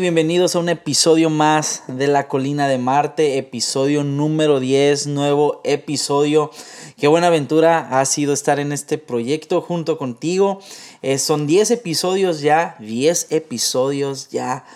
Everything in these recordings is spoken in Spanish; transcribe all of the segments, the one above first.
Bienvenidos a un episodio más de La Colina de Marte, episodio número 10, nuevo episodio. Qué buena aventura ha sido estar en este proyecto junto contigo. Eh, son 10 episodios ya, 10 episodios ya.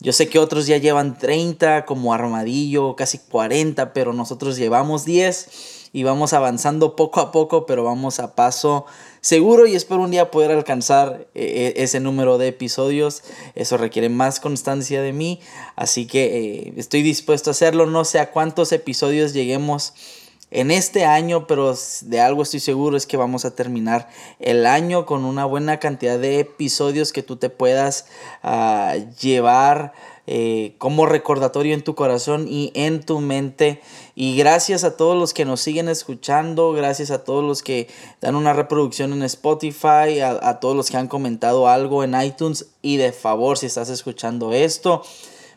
Yo sé que otros ya llevan 30 como Armadillo, casi 40, pero nosotros llevamos 10 y vamos avanzando poco a poco, pero vamos a paso seguro y espero un día poder alcanzar eh, eh, ese número de episodios. Eso requiere más constancia de mí, así que eh, estoy dispuesto a hacerlo. No sé a cuántos episodios lleguemos en este año, pero de algo estoy seguro es que vamos a terminar el año con una buena cantidad de episodios que tú te puedas ah, llevar eh, como recordatorio en tu corazón y en tu mente. Y gracias a todos los que nos siguen escuchando, gracias a todos los que dan una reproducción en Spotify, a, a todos los que han comentado algo en iTunes y de favor si estás escuchando esto.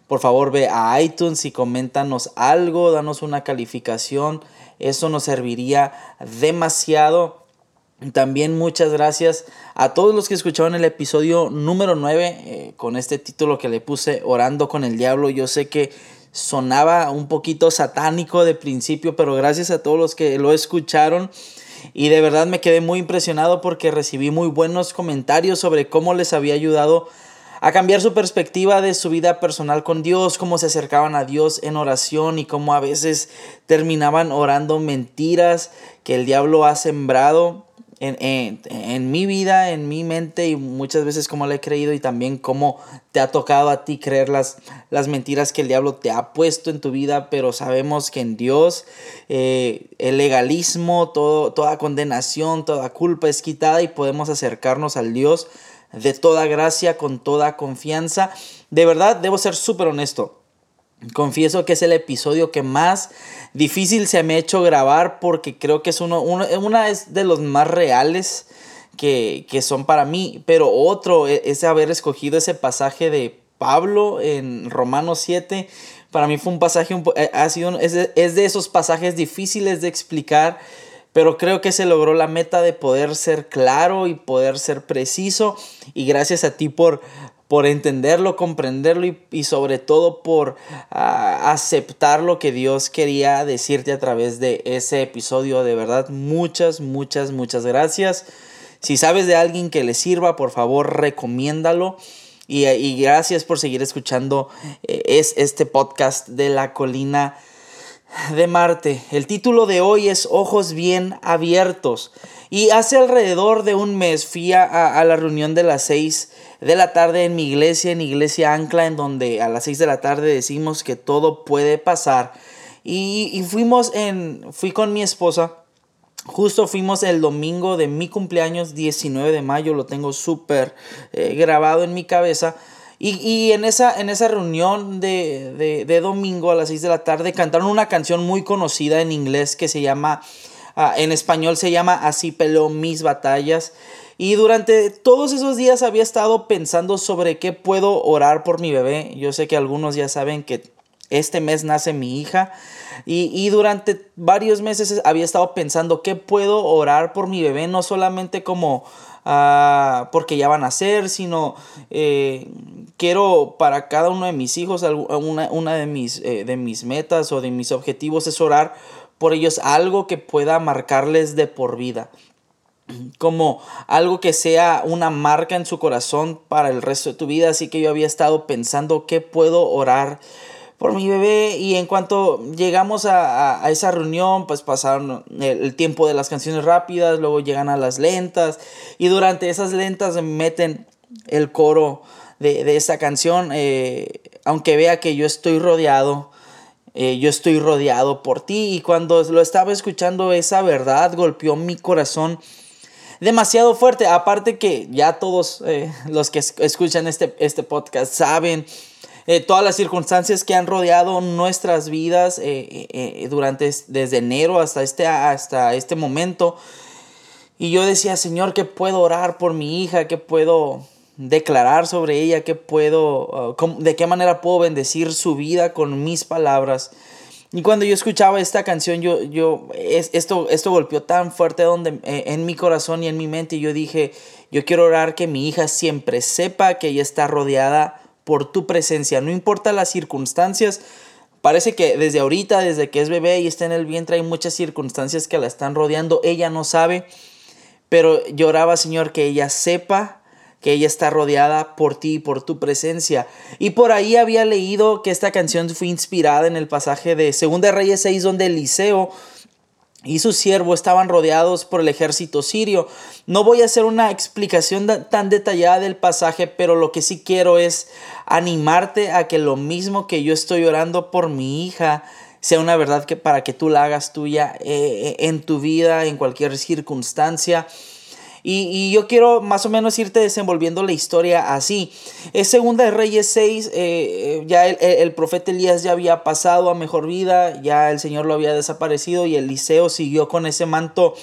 Por favor ve a iTunes y coméntanos algo, danos una calificación. Eso nos serviría demasiado. También muchas gracias a todos los que escucharon el episodio número 9 eh, con este título que le puse Orando con el Diablo. Yo sé que sonaba un poquito satánico de principio, pero gracias a todos los que lo escucharon. Y de verdad me quedé muy impresionado porque recibí muy buenos comentarios sobre cómo les había ayudado a cambiar su perspectiva de su vida personal con Dios, cómo se acercaban a Dios en oración y cómo a veces terminaban orando mentiras que el diablo ha sembrado en, mi vida, en mi mente y muchas veces como le he creído y también cómo te ha tocado a ti creer las, las mentiras que el diablo te ha puesto en tu vida, pero sabemos que en Dios eh, el legalismo, todo, toda condenación, toda culpa es quitada y podemos acercarnos al Dios de toda gracia, con toda confianza. De verdad, debo ser súper honesto. Confieso que es el episodio que más difícil se me ha hecho grabar porque creo que es uno, una es de los más reales que, que son para mí, pero otro e, es haber escogido ese pasaje de Pablo en Romanos 7. Para mí fue un pasaje, eh, ha sido, es es de esos pasajes difíciles de explicar pero creo que se logró la meta de poder ser claro y poder ser preciso y gracias a ti por, por entenderlo, comprenderlo y, sobre todo por ah, aceptar lo que Dios quería decirte a través de ese episodio. De verdad, muchas, muchas, muchas gracias. Si sabes de alguien que le sirva, por favor, recomiéndalo. Y, y gracias por seguir escuchando eh, es este podcast de la colina de Marte. El título de hoy es Ojos bien abiertos. Y hace alrededor de un mes fui a, la reunión de las seis de la tarde en mi iglesia, en Iglesia Ancla, en donde a las seis de la tarde decimos que todo puede pasar. Y, fuimos en, fui con mi esposa. Justo fuimos el domingo de mi cumpleaños, 19 de mayo, lo tengo súper eh, grabado en mi cabeza. Y, en, esa, en esa reunión de, domingo a las 6 de la tarde cantaron una canción muy conocida en inglés que se llama, ah, en español se llama Así peló mis batallas. Y durante todos esos días había estado pensando sobre qué puedo orar por mi bebé. Yo sé que algunos ya saben que este mes nace mi hija. Y, y, durante varios meses había estado pensando qué puedo orar por mi bebé, no solamente como Porque ya van a ser, sino eh, quiero para cada uno de mis hijos, una, una de, mis, eh, de mis metas o de mis objetivos es orar por ellos algo que pueda marcarles de por vida como algo que sea una marca en su corazón para el resto de tu vida. Así que yo había estado pensando qué puedo orar por mi bebé y en cuanto llegamos a, esa reunión pues pasaron el, tiempo de las canciones rápidas, luego llegan a las lentas y durante esas lentas meten el coro de, de esa canción, eh, aunque vea que yo estoy rodeado, eh, yo estoy rodeado por ti y cuando lo estaba escuchando esa verdad golpeó mi corazón demasiado fuerte, aparte que ya todos eh, los que escuchan este, este podcast saben eh, todas las circunstancias que han rodeado nuestras vidas eh, eh, durante desde enero hasta este, hasta este momento. Y yo decía, Señor, ¿qué puedo orar por mi hija? ¿Qué puedo declarar sobre ella? ¿Qué puedo, uh, de qué manera puedo bendecir su vida con mis palabras? Y cuando yo escuchaba esta canción, yo, yo, esto, esto golpeó tan fuerte donde, en mi corazón y en mi mente. Y yo dije, yo quiero orar que mi hija siempre sepa que ella está rodeada por tu presencia. No importa las circunstancias, Parece que desde ahorita, desde que es bebé y está en el vientre, hay muchas circunstancias que la están rodeando. Ella no sabe, pero lloraba, Señor, que ella sepa que ella está rodeada por ti y por tu presencia. Y por ahí había leído que esta canción fue inspirada en el pasaje de 2 Reyes 6, donde Eliseo y su siervo estaban rodeados por el ejército sirio. No voy a hacer una explicación tan detallada del pasaje, pero lo que sí quiero es animarte a que lo mismo que yo estoy orando por mi hija sea una verdad que para que tú la hagas tuya eh, en tu vida, en cualquier circunstancia. Y, yo quiero más o menos irte desenvolviendo la historia así. Es segunda de Reyes 6, eh, ya el, profeta Elías ya había pasado a mejor vida, ya el Señor lo había desaparecido y Eliseo siguió con ese manto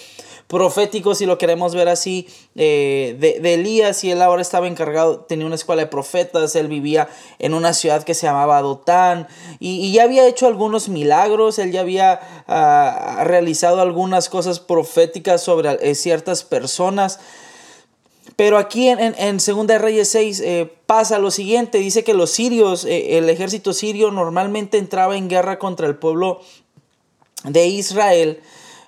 profético, si lo queremos ver así, eh, de, Elías, y él ahora estaba encargado, tenía una escuela de profetas, él vivía en una ciudad que se llamaba Dotán, y, ya había hecho algunos milagros, él ya había ah, realizado algunas cosas proféticas sobre eh, ciertas personas. Pero aquí en, en, Segunda Reyes 6 eh, pasa lo siguiente, dice que los sirios, el ejército sirio normalmente entraba en guerra contra el pueblo de Israel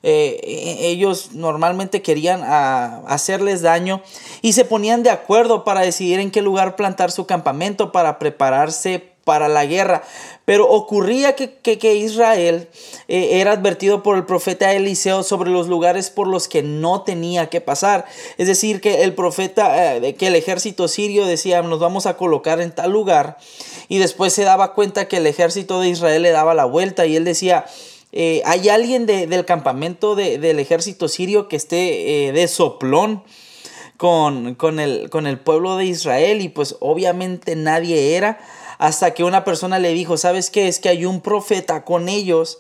eh, e, ellos normalmente querían ah, hacerles daño y se ponían de acuerdo para decidir en qué lugar plantar su campamento para prepararse para la guerra. Pero ocurría que, Israel eh, era advertido por el profeta Eliseo sobre los lugares por los que no tenía que pasar. Es decir, que el profeta, eh, que el ejército sirio decía, nos vamos a colocar en tal lugar. Y después se daba cuenta que el ejército de Israel le daba la vuelta y él decía, eh, hay alguien del campamento del ejército sirio que esté eh, de soplón con, el, pueblo de Israel y pues obviamente nadie era hasta que una persona le dijo, ¿sabes qué? Es que hay un profeta con ellos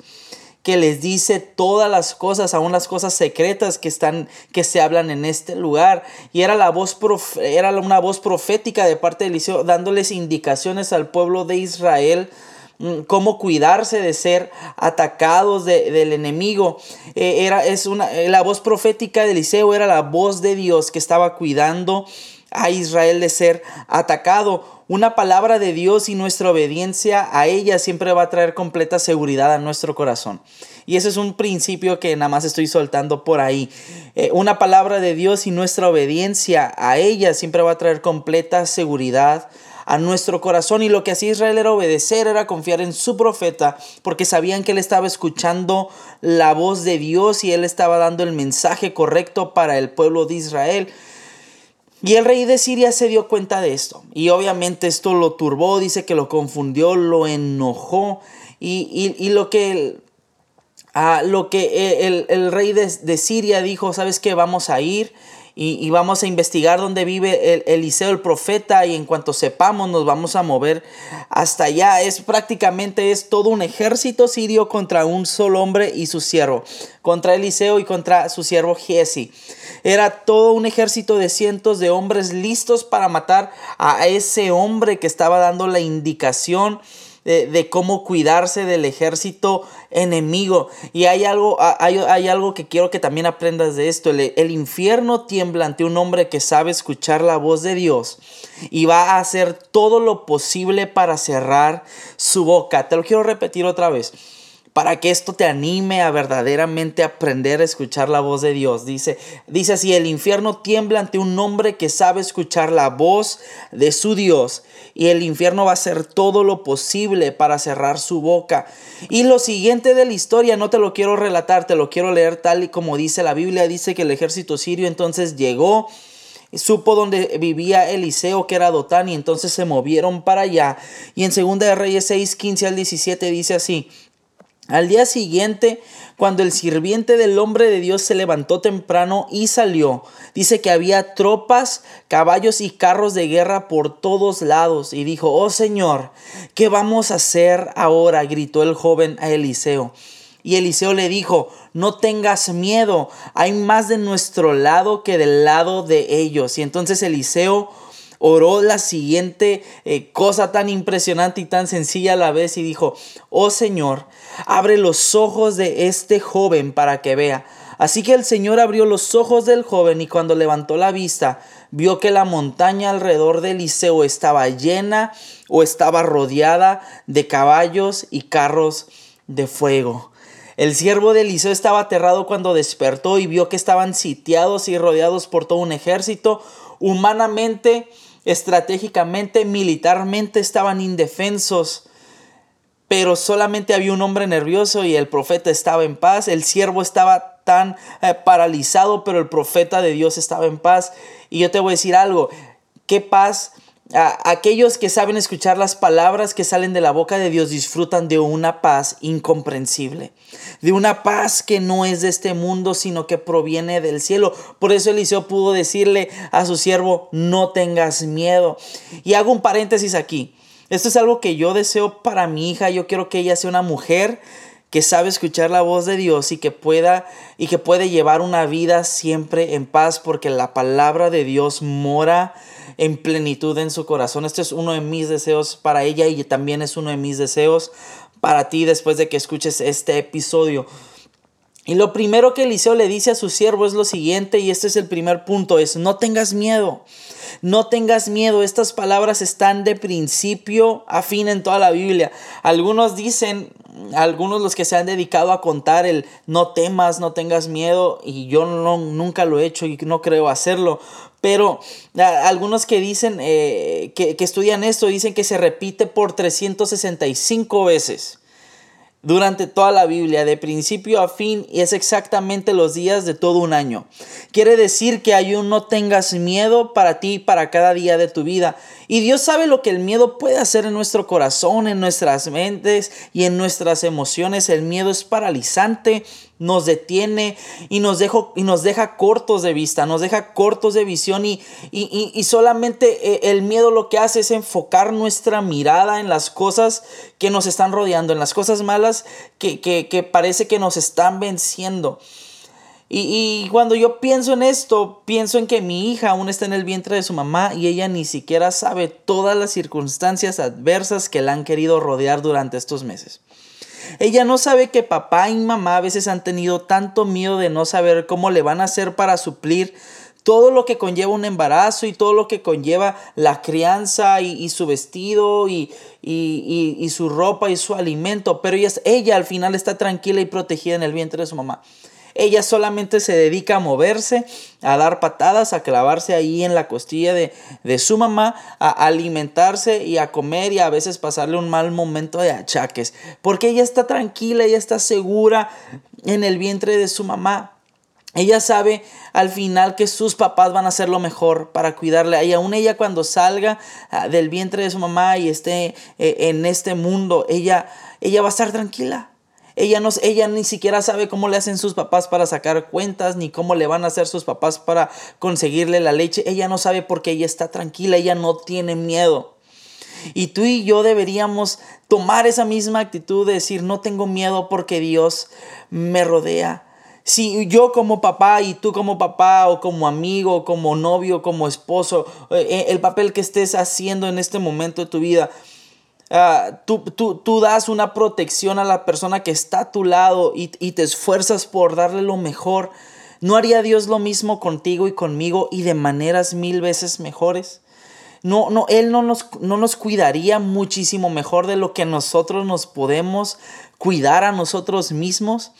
que les dice todas las cosas, aún las cosas secretas que están que se hablan en este lugar y era la voz era una voz profética de parte de Eliseo dándoles indicaciones al pueblo de Israel cómo cuidarse de ser atacados del enemigo. Eh, era, es una, eh, la voz profética de Eliseo era la voz de Dios que estaba cuidando a Israel de ser atacado. Una palabra de Dios y nuestra obediencia a ella siempre va a traer completa seguridad a nuestro corazón. Y ese es un principio que nada más estoy soltando por ahí. Eh, una palabra de Dios y nuestra obediencia a ella siempre va a traer completa seguridad a nuestro corazón. Y lo que hacía Israel era obedecer, era confiar en su profeta, porque sabían que él estaba escuchando la voz de Dios y él estaba dando el mensaje correcto para el pueblo de Israel. Y el rey de Siria se dio cuenta de esto. Y obviamente esto lo turbó, dice que lo confundió, lo enojó. Y, lo que, ah, lo que el, el rey de, de, Siria dijo, ¿sabes qué? Vamos a ir y, vamos a investigar dónde vive el, Eliseo el profeta y en cuanto sepamos nos vamos a mover hasta allá. Es prácticamente es todo un ejército sirio contra un solo hombre y su siervo, contra Eliseo y contra su siervo Giesi. Era todo un ejército de cientos de hombres listos para matar a ese hombre que estaba dando la indicación de, cómo cuidarse del ejército enemigo. Y hay algo, hay, hay algo que quiero que también aprendas de esto. El, el, infierno tiembla ante un hombre que sabe escuchar la voz de Dios y va a hacer todo lo posible para cerrar su boca. Te lo quiero repetir otra vez para que esto te anime a verdaderamente aprender a escuchar la voz de Dios. Dice, dice así, el infierno tiembla ante un hombre que sabe escuchar la voz de su Dios y el infierno va a hacer todo lo posible para cerrar su boca. Y lo siguiente de la historia, no te lo quiero relatar, te lo quiero leer tal y como dice la Biblia, dice que el ejército sirio entonces llegó supo donde vivía Eliseo, que era Dotán, y entonces se movieron para allá. Y en 2 de Reyes 6, 15 al 17 dice así, al día siguiente, cuando el sirviente del hombre de Dios se levantó temprano y salió, dice que había tropas, caballos y carros de guerra por todos lados, y dijo, oh Señor, ¿qué vamos a hacer ahora? gritó el joven a Eliseo. Y Eliseo le dijo, no tengas miedo, hay más de nuestro lado que del lado de ellos. Y entonces Eliseo oró la siguiente eh, cosa tan impresionante y tan sencilla a la vez y dijo, oh Señor, abre los ojos de este joven para que vea. Así que el Señor abrió los ojos del joven y cuando levantó la vista, vio que la montaña alrededor de Eliseo estaba llena o estaba rodeada de caballos y carros de fuego. El siervo de Eliseo estaba aterrado cuando despertó y vio que estaban sitiados y rodeados por todo un ejército. Humanamente, estratégicamente, militarmente estaban indefensos. Pero solamente había un hombre nervioso y el profeta estaba en paz. El siervo estaba tan eh, paralizado, pero el profeta de Dios estaba en paz. Y yo te voy a decir algo, qué paz aquellos que saben escuchar las palabras que salen de la boca de Dios disfrutan de una paz incomprensible, de una paz que no es de este mundo, sino que proviene del cielo. Por eso Eliseo pudo decirle a su siervo, no tengas miedo. Y hago un paréntesis aquí. Esto es algo que yo deseo para mi hija. Yo quiero que ella sea una mujer que sabe escuchar la voz de Dios y que pueda y que puede llevar una vida siempre en paz porque la palabra de Dios mora en plenitud en su corazón. Este es uno de mis deseos para ella y también es uno de mis deseos para ti después de que escuches este episodio. Y lo primero que Eliseo le dice a su siervo es lo siguiente, y este es el primer punto, es no tengas miedo, no tengas miedo. Estas palabras están de principio a fin en toda la Biblia. Algunos dicen, algunos los que se han dedicado a contar el no temas, no tengas miedo, y yo nunca lo he hecho y no creo hacerlo, pero algunos que dicen, eh, que, que estudian esto, dicen que se repite por 365 veces durante toda la Biblia, de principio a fin, y es exactamente los días de todo un año. Quiere decir que hay un no tengas miedo para ti, para cada día de tu vida. Y Dios sabe lo que el miedo puede hacer en nuestro corazón, en nuestras mentes y en nuestras emociones. El miedo es paralizante, nos detiene y nos, y nos deja cortos de vista, nos deja cortos de visión y, y, solamente eh, el miedo lo que hace es enfocar nuestra mirada en las cosas que nos están rodeando, en las cosas malas que, que, que parece que nos están venciendo. Y, cuando yo pienso en esto, pienso en que mi hija aún está en el vientre de su mamá y ella ni siquiera sabe todas las circunstancias adversas que la han querido rodear durante estos meses. Ella no sabe que papá y mamá a veces han tenido tanto miedo de no saber cómo le van a hacer para suplir todo lo que conlleva un embarazo y todo lo que conlleva la crianza y, su vestido y, su ropa y su alimento. Pero ella al final está tranquila y protegida en el vientre de su mamá. Ella solamente se dedica a moverse, a dar patadas, a clavarse ahí en la costilla de, su mamá, a alimentarse y a comer y a veces pasarle un mal momento de achaques. Porque ella está tranquila, ella está segura en el vientre de su mamá. Ella sabe al final que sus papás van a hacer lo mejor para cuidarle. Y aún ella cuando salga ah, del vientre de su mamá y esté eh, en este mundo, ella, ella va a estar tranquila. Ella, no, ella ni siquiera sabe cómo le hacen sus papás para sacar cuentas, ni cómo le van a hacer sus papás para conseguirle la leche. Ella no sabe porque ella está tranquila, ella no tiene miedo. Y tú y yo deberíamos tomar esa misma actitud de decir, no tengo miedo porque Dios me rodea. Si yo como papá y tú como papá o como amigo, como novio, como esposo, eh, eh, el papel que estés haciendo en este momento de tu vida, Ah, tú, tú, das una protección a la persona que está a tu lado y, te esfuerzas por darle lo mejor, ¿no haría Dios lo mismo contigo y conmigo y de maneras mil veces mejores? No, no, Él no nos, no nos cuidaría muchísimo mejor de lo que nosotros nos podemos cuidar a nosotros mismos.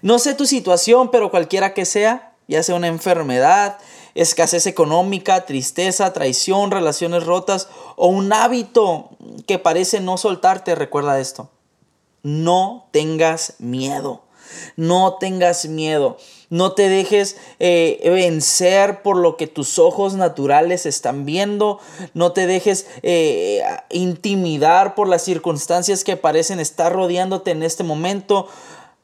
No sé tu situación, pero cualquiera que sea, ya sea una enfermedad, escasez económica, tristeza, traición, relaciones rotas o un hábito que parece no soltarte, recuerda esto. No tengas miedo. No tengas miedo. No te dejes eh, vencer por lo que tus ojos naturales están viendo. No te dejes eh, intimidar por las circunstancias que parecen estar rodeándote en este momento.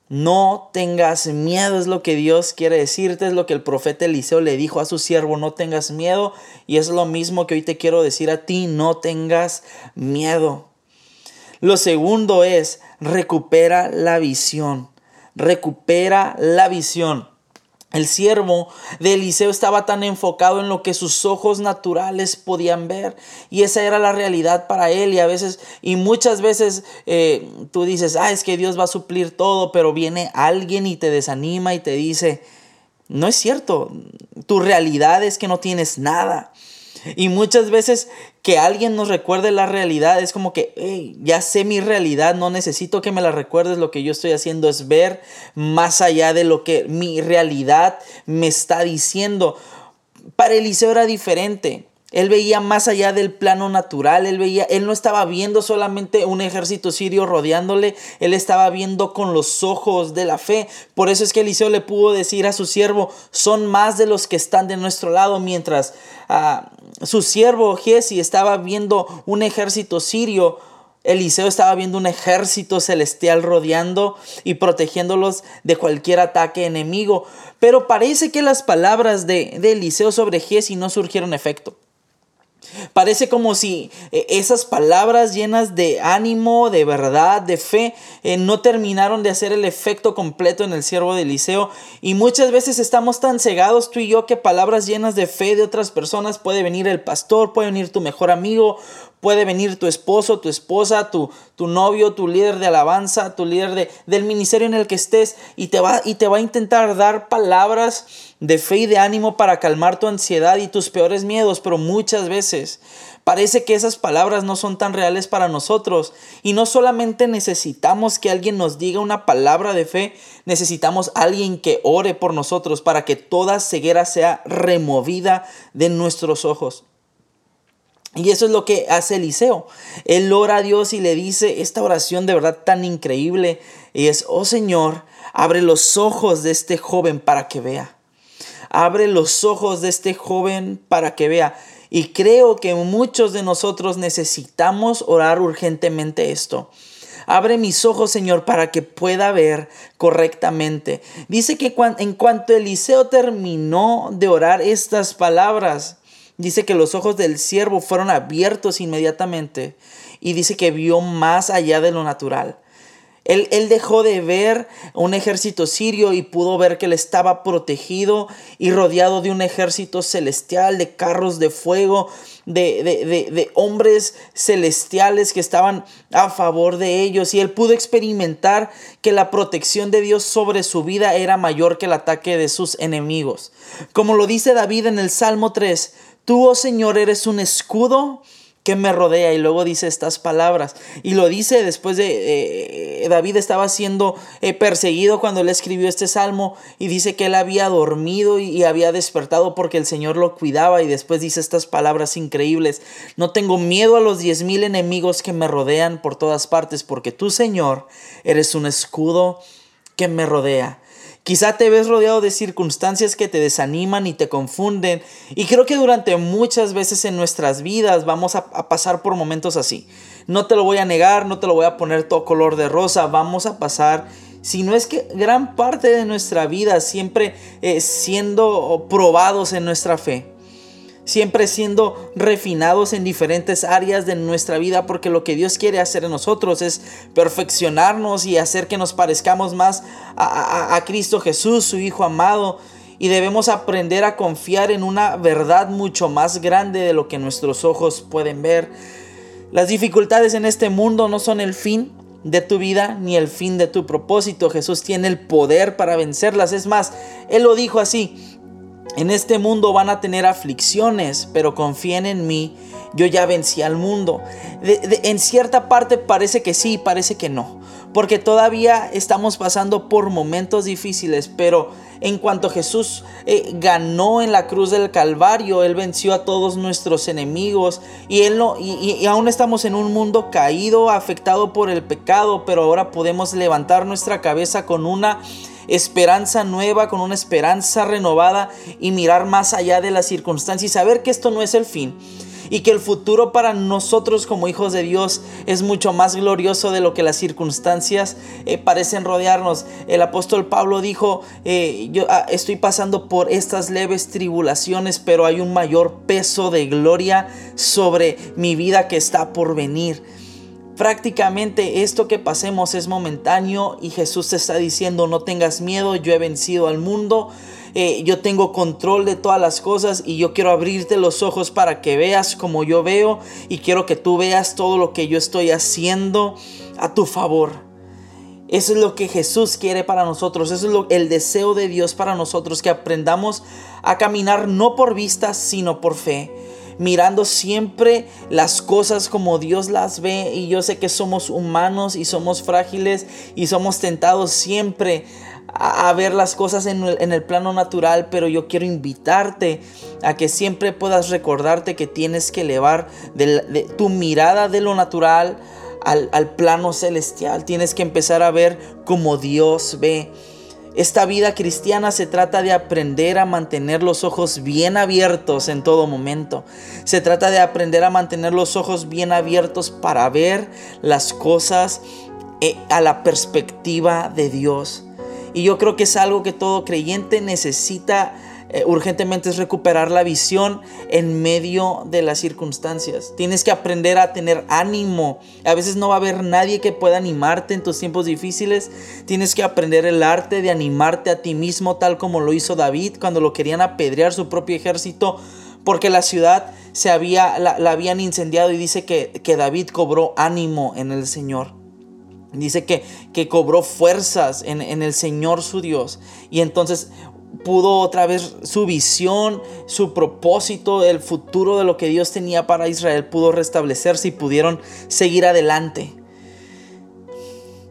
No tengas miedo, es lo que Dios quiere decirte, es lo que el profeta Eliseo le dijo a su siervo, no tengas miedo. Y es lo mismo que hoy te quiero decir a ti, no tengas miedo. Lo segundo es, recupera la visión, recupera la visión. El siervo de Eliseo estaba tan enfocado en lo que sus ojos naturales podían ver y esa era la realidad para él y a veces y muchas veces eh, tú dices, ah, es que Dios va a suplir todo, pero viene alguien y te desanima y te dice, no es cierto, tu realidad es que no tienes nada. Y muchas veces que alguien nos recuerde la realidad es como que, ya sé mi realidad, no necesito que me la recuerdes, lo que yo estoy haciendo es ver más allá de lo que mi realidad me está diciendo. Para Eliseo era diferente. Él veía más allá del plano natural, él veía, él no estaba viendo solamente un ejército sirio rodeándole, él estaba viendo con los ojos de la fe. Por eso es que Eliseo le pudo decir a su siervo, son más de los que están de nuestro lado, mientras ah, su siervo Giesi estaba viendo un ejército sirio. Eliseo estaba viendo un ejército celestial rodeando y protegiéndolos de cualquier ataque enemigo. Pero parece que las palabras de, de Eliseo sobre Giesi no surgieron efecto. Parece como si eh, esas palabras llenas de ánimo, de verdad, de fe, eh, no terminaron de hacer el efecto completo en el siervo de Eliseo. Y muchas veces estamos tan cegados tú y yo que palabras llenas de fe de otras personas puede venir el pastor, puede venir tu mejor amigo, Puede venir tu esposo, tu esposa, tu, tu novio, tu líder de alabanza, tu líder de, del ministerio en el que estés y te, va, y te va a intentar dar palabras de fe y de ánimo para calmar tu ansiedad y tus peores miedos, pero muchas veces parece que esas palabras no son tan reales para nosotros y no solamente necesitamos que alguien nos diga una palabra de fe, necesitamos alguien que ore por nosotros para que toda ceguera sea removida de nuestros ojos. Y eso es lo que hace Eliseo. Él ora a Dios y le dice esta oración de verdad tan increíble. Y es, oh Señor, abre los ojos de este joven para que vea. Abre los ojos de este joven para que vea. Y creo que muchos de nosotros necesitamos orar urgentemente esto. Abre mis ojos, Señor, para que pueda ver correctamente. Dice que en cuanto Eliseo terminó de orar estas palabras, Dice que los ojos del siervo fueron abiertos inmediatamente y dice que vio más allá de lo natural. Él, dejó de ver un ejército sirio y pudo ver que él estaba protegido y rodeado de un ejército celestial, de carros de fuego, de, de, hombres celestiales que estaban a favor de ellos. Y él pudo experimentar que la protección de Dios sobre su vida era mayor que el ataque de sus enemigos. Como lo dice David en el Salmo 3, Tú, oh Señor, eres un escudo que me rodea. Y luego dice estas palabras. Y lo dice después de eh, David estaba siendo eh, perseguido cuando él escribió este salmo. Y dice que él había dormido y, había despertado porque el Señor lo cuidaba. Y después dice estas palabras increíbles. No tengo miedo a los diez mil enemigos que me rodean por todas partes porque tú Señor eres un escudo que me rodea Quizá te ves rodeado de circunstancias que te desaniman y te confunden. Y creo que durante muchas veces en nuestras vidas vamos a, pasar por momentos así. No te lo voy a negar, no te lo voy a poner todo color de rosa. Vamos a pasar, si no es que gran parte de nuestra vida siempre eh, siendo probados en nuestra fe siempre siendo refinados en diferentes áreas de nuestra vida, porque lo que Dios quiere hacer en nosotros es perfeccionarnos y hacer que nos parezcamos más a, Cristo Jesús, su Hijo amado. Y debemos aprender a confiar en una verdad mucho más grande de lo que nuestros ojos pueden ver. Las dificultades en este mundo no son el fin de tu vida ni el fin de tu propósito. Jesús tiene el poder para vencerlas. Es más, Él lo dijo así. En este mundo van a tener aflicciones, pero confíen en mí, yo ya vencí al mundo. en cierta parte parece que sí, parece que no, porque todavía estamos pasando por momentos difíciles, pero en cuanto Jesús eh, ganó en la cruz del Calvario, Él venció a todos nuestros enemigos y, él no, y aún estamos en un mundo caído, afectado por el pecado, pero ahora podemos levantar nuestra cabeza con una esperanza nueva, con una esperanza renovada y mirar más allá de las circunstancias y saber que esto no es el fin y que el futuro para nosotros como hijos de Dios es mucho más glorioso de lo que las circunstancias eh, parecen rodearnos. El apóstol Pablo dijo, eh, yo ah, estoy pasando por estas leves tribulaciones, pero hay un mayor peso de gloria sobre mi vida que está por venir. Prácticamente esto que pasemos es momentáneo y Jesús te está diciendo no tengas miedo, yo he vencido al mundo. eh, yo tengo control de todas las cosas y yo quiero abrirte los ojos para que veas como yo veo y quiero que tú veas todo lo que yo estoy haciendo a tu favor. Eso es lo que Jesús quiere para nosotros. Eso es el deseo de Dios para nosotros, que aprendamos a caminar no por vista, sino por fe mirando siempre las cosas como Dios las ve. Y yo sé que somos humanos y somos frágiles y somos tentados siempre a, ver las cosas en el, plano natural, pero yo quiero invitarte a que siempre puedas recordarte que tienes que elevar de, tu mirada de lo natural al, al plano celestial. Tienes que empezar a ver como Dios ve. Esta vida cristiana se trata de aprender a mantener los ojos bien abiertos en todo momento. Se trata de aprender a mantener los ojos bien abiertos para ver las cosas eh, a la perspectiva de Dios. Y yo creo que es algo que todo creyente necesita eh, urgentemente es recuperar la visión en medio de las circunstancias. Tienes que aprender a tener ánimo. A veces no va a haber nadie que pueda animarte en tus tiempos difíciles. Tienes que aprender el arte de animarte a ti mismo tal como lo hizo David cuando lo querían apedrear su propio ejército porque la ciudad se había, la, habían incendiado y dice que, que David cobró ánimo en el Señor. Dice que, que cobró fuerzas en, en, el Señor su Dios. Y entonces pudo otra vez su visión, su propósito, el futuro de lo que Dios tenía para Israel pudo restablecerse y pudieron seguir adelante.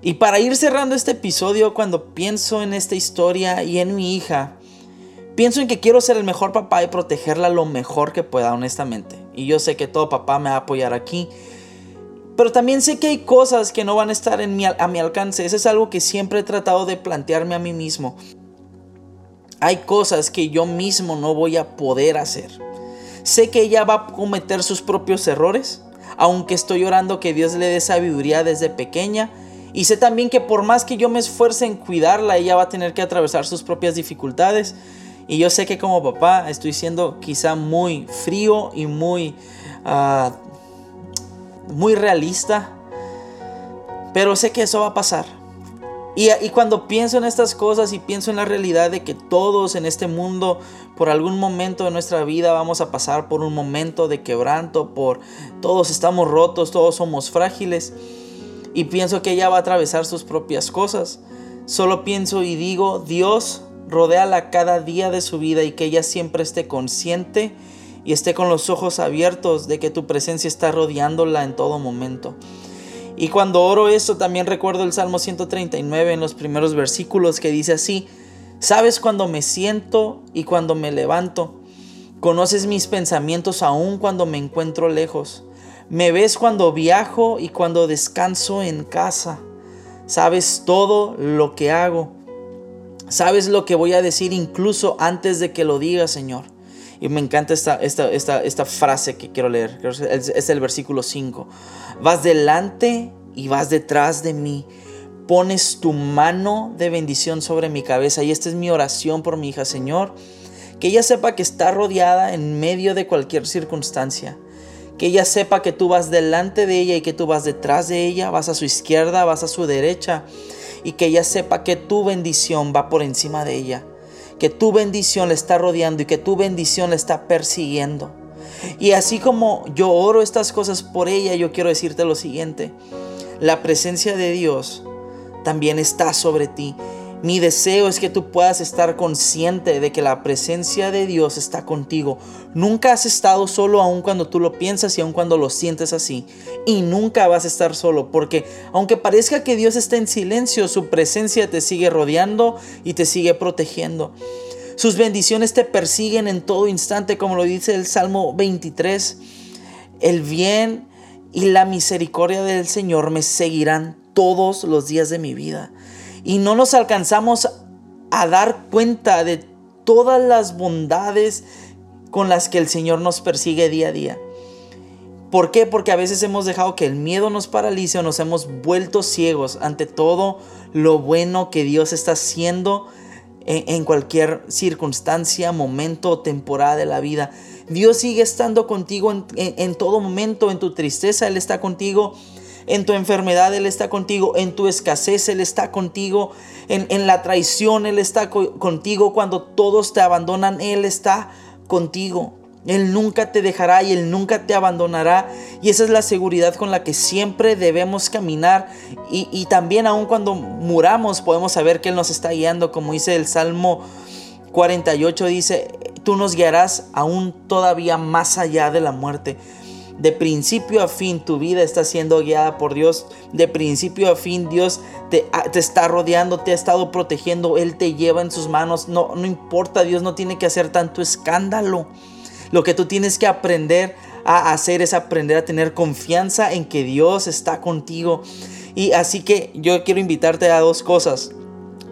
Y para ir cerrando este episodio, cuando pienso en esta historia y en mi hija, pienso en que quiero ser el mejor papá y protegerla lo mejor que pueda, honestamente. Y yo sé que todo papá me va a apoyar aquí. Pero también sé que hay cosas que no van a estar en mi, a mi alcance. Eso es algo que siempre he tratado de plantearme a mí mismo. Hay cosas que yo mismo no voy a poder hacer. Sé que ella va a cometer sus propios errores, aunque estoy orando que Dios le dé sabiduría desde pequeña. Y sé también que por más que yo me esfuerce en cuidarla, ella va a tener que atravesar sus propias dificultades. Y yo sé que como papá estoy siendo quizá muy frío y muy, uh, muy realista. Pero sé que eso va a pasar. Y, cuando pienso en estas cosas y pienso en la realidad de que todos en este mundo, por algún momento de nuestra vida, vamos a pasar por un momento de quebranto, por todos estamos rotos, todos somos frágiles, y pienso que ella va a atravesar sus propias cosas, solo pienso y digo, Dios, rodéala cada día de su vida y que ella siempre esté consciente y esté con los ojos abiertos de que tu presencia está rodeándola en todo momento. Y cuando oro eso, también recuerdo el Salmo 139 en los primeros versículos que dice así, sabes cuando me siento y cuando me levanto, conoces mis pensamientos aún cuando me encuentro lejos, me ves cuando viajo y cuando descanso en casa, sabes todo lo que hago, sabes lo que voy a decir incluso antes de que lo diga, Señor. Y me encanta esta, esta, esta, esta frase que quiero leer. Es el versículo 5. Vas delante y vas detrás de mí. Pones tu mano de bendición sobre mi cabeza. Y esta es mi oración por mi hija, Señor. Que ella sepa que está rodeada en medio de cualquier circunstancia. Que ella sepa que tú vas delante de ella y que tú vas detrás de ella. Vas a su izquierda, vas a su derecha. Y que ella sepa que tu bendición va por encima de ella que tu bendición le está rodeando y que tu bendición le está persiguiendo. Y así como yo oro estas cosas por ella, yo quiero decirte lo siguiente. La presencia de Dios también está sobre ti mi deseo es que tú puedas estar consciente de que la presencia de Dios está contigo. Nunca has estado solo aun cuando tú lo piensas y aun cuando lo sientes así. Y nunca vas a estar solo porque aunque parezca que Dios está en silencio, su presencia te sigue rodeando y te sigue protegiendo. Sus bendiciones te persiguen en todo instante, como lo dice el Salmo 23. El bien y la misericordia del Señor me seguirán todos los días de mi vida y no nos alcanzamos a dar cuenta de todas las bondades con las que el Señor nos persigue día a día. ¿Por qué? Porque a veces hemos dejado que el miedo nos paralice o nos hemos vuelto ciegos ante todo lo bueno que Dios está haciendo en, cualquier circunstancia, momento o temporada de la vida. Dios sigue estando contigo en todo momento, en tu tristeza, Él está contigo En tu enfermedad Él está contigo. En tu escasez Él está contigo. En, en la traición Él está contigo. Cuando todos te abandonan, Él está contigo. Él nunca te dejará y Él nunca te abandonará. Y esa es la seguridad con la que siempre debemos caminar. Y, y, también aun cuando muramos podemos saber que Él nos está guiando. Como dice el Salmo 48, dice, tú nos guiarás aún todavía más allá de la muerte. De principio a fin tu vida está siendo guiada por Dios. De principio a fin Dios te, te, está rodeando, te ha estado protegiendo. Él te lleva en sus manos. No, no importa, Dios no tiene que hacer tanto escándalo. Lo que tú tienes que aprender a hacer es aprender a tener confianza en que Dios está contigo. Y así que yo quiero invitarte a dos cosas.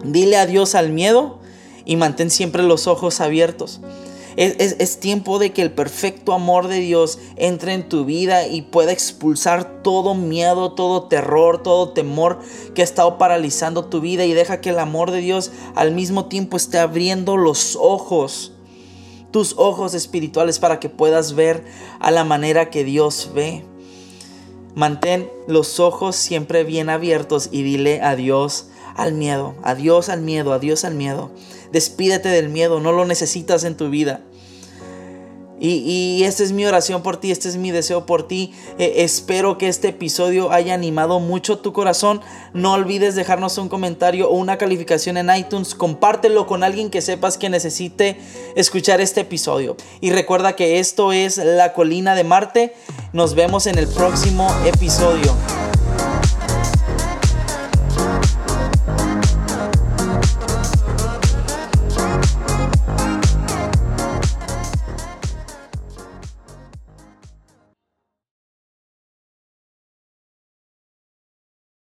Dile adiós al miedo y mantén siempre los ojos abiertos. Es, es, tiempo de que el perfecto amor de Dios entre en tu vida y pueda expulsar todo miedo, todo terror, todo temor que ha estado paralizando tu vida y deja que el amor de Dios al mismo tiempo esté abriendo los ojos tus ojos espirituales para que puedas ver a la manera que Dios ve. Mantén los ojos siempre bien abiertos y dile adiós al miedo, adiós al miedo, adiós al miedo. Despídete del miedo, no lo necesitas en tu vida. Y, esta es mi oración por ti, este es mi deseo por ti. Eh, espero que este episodio haya animado mucho tu corazón. No olvides dejarnos un comentario o una calificación en iTunes. Compártelo con alguien que sepas que necesite escuchar este episodio. Y recuerda que esto es La Colina de Marte. Nos vemos en el próximo episodio.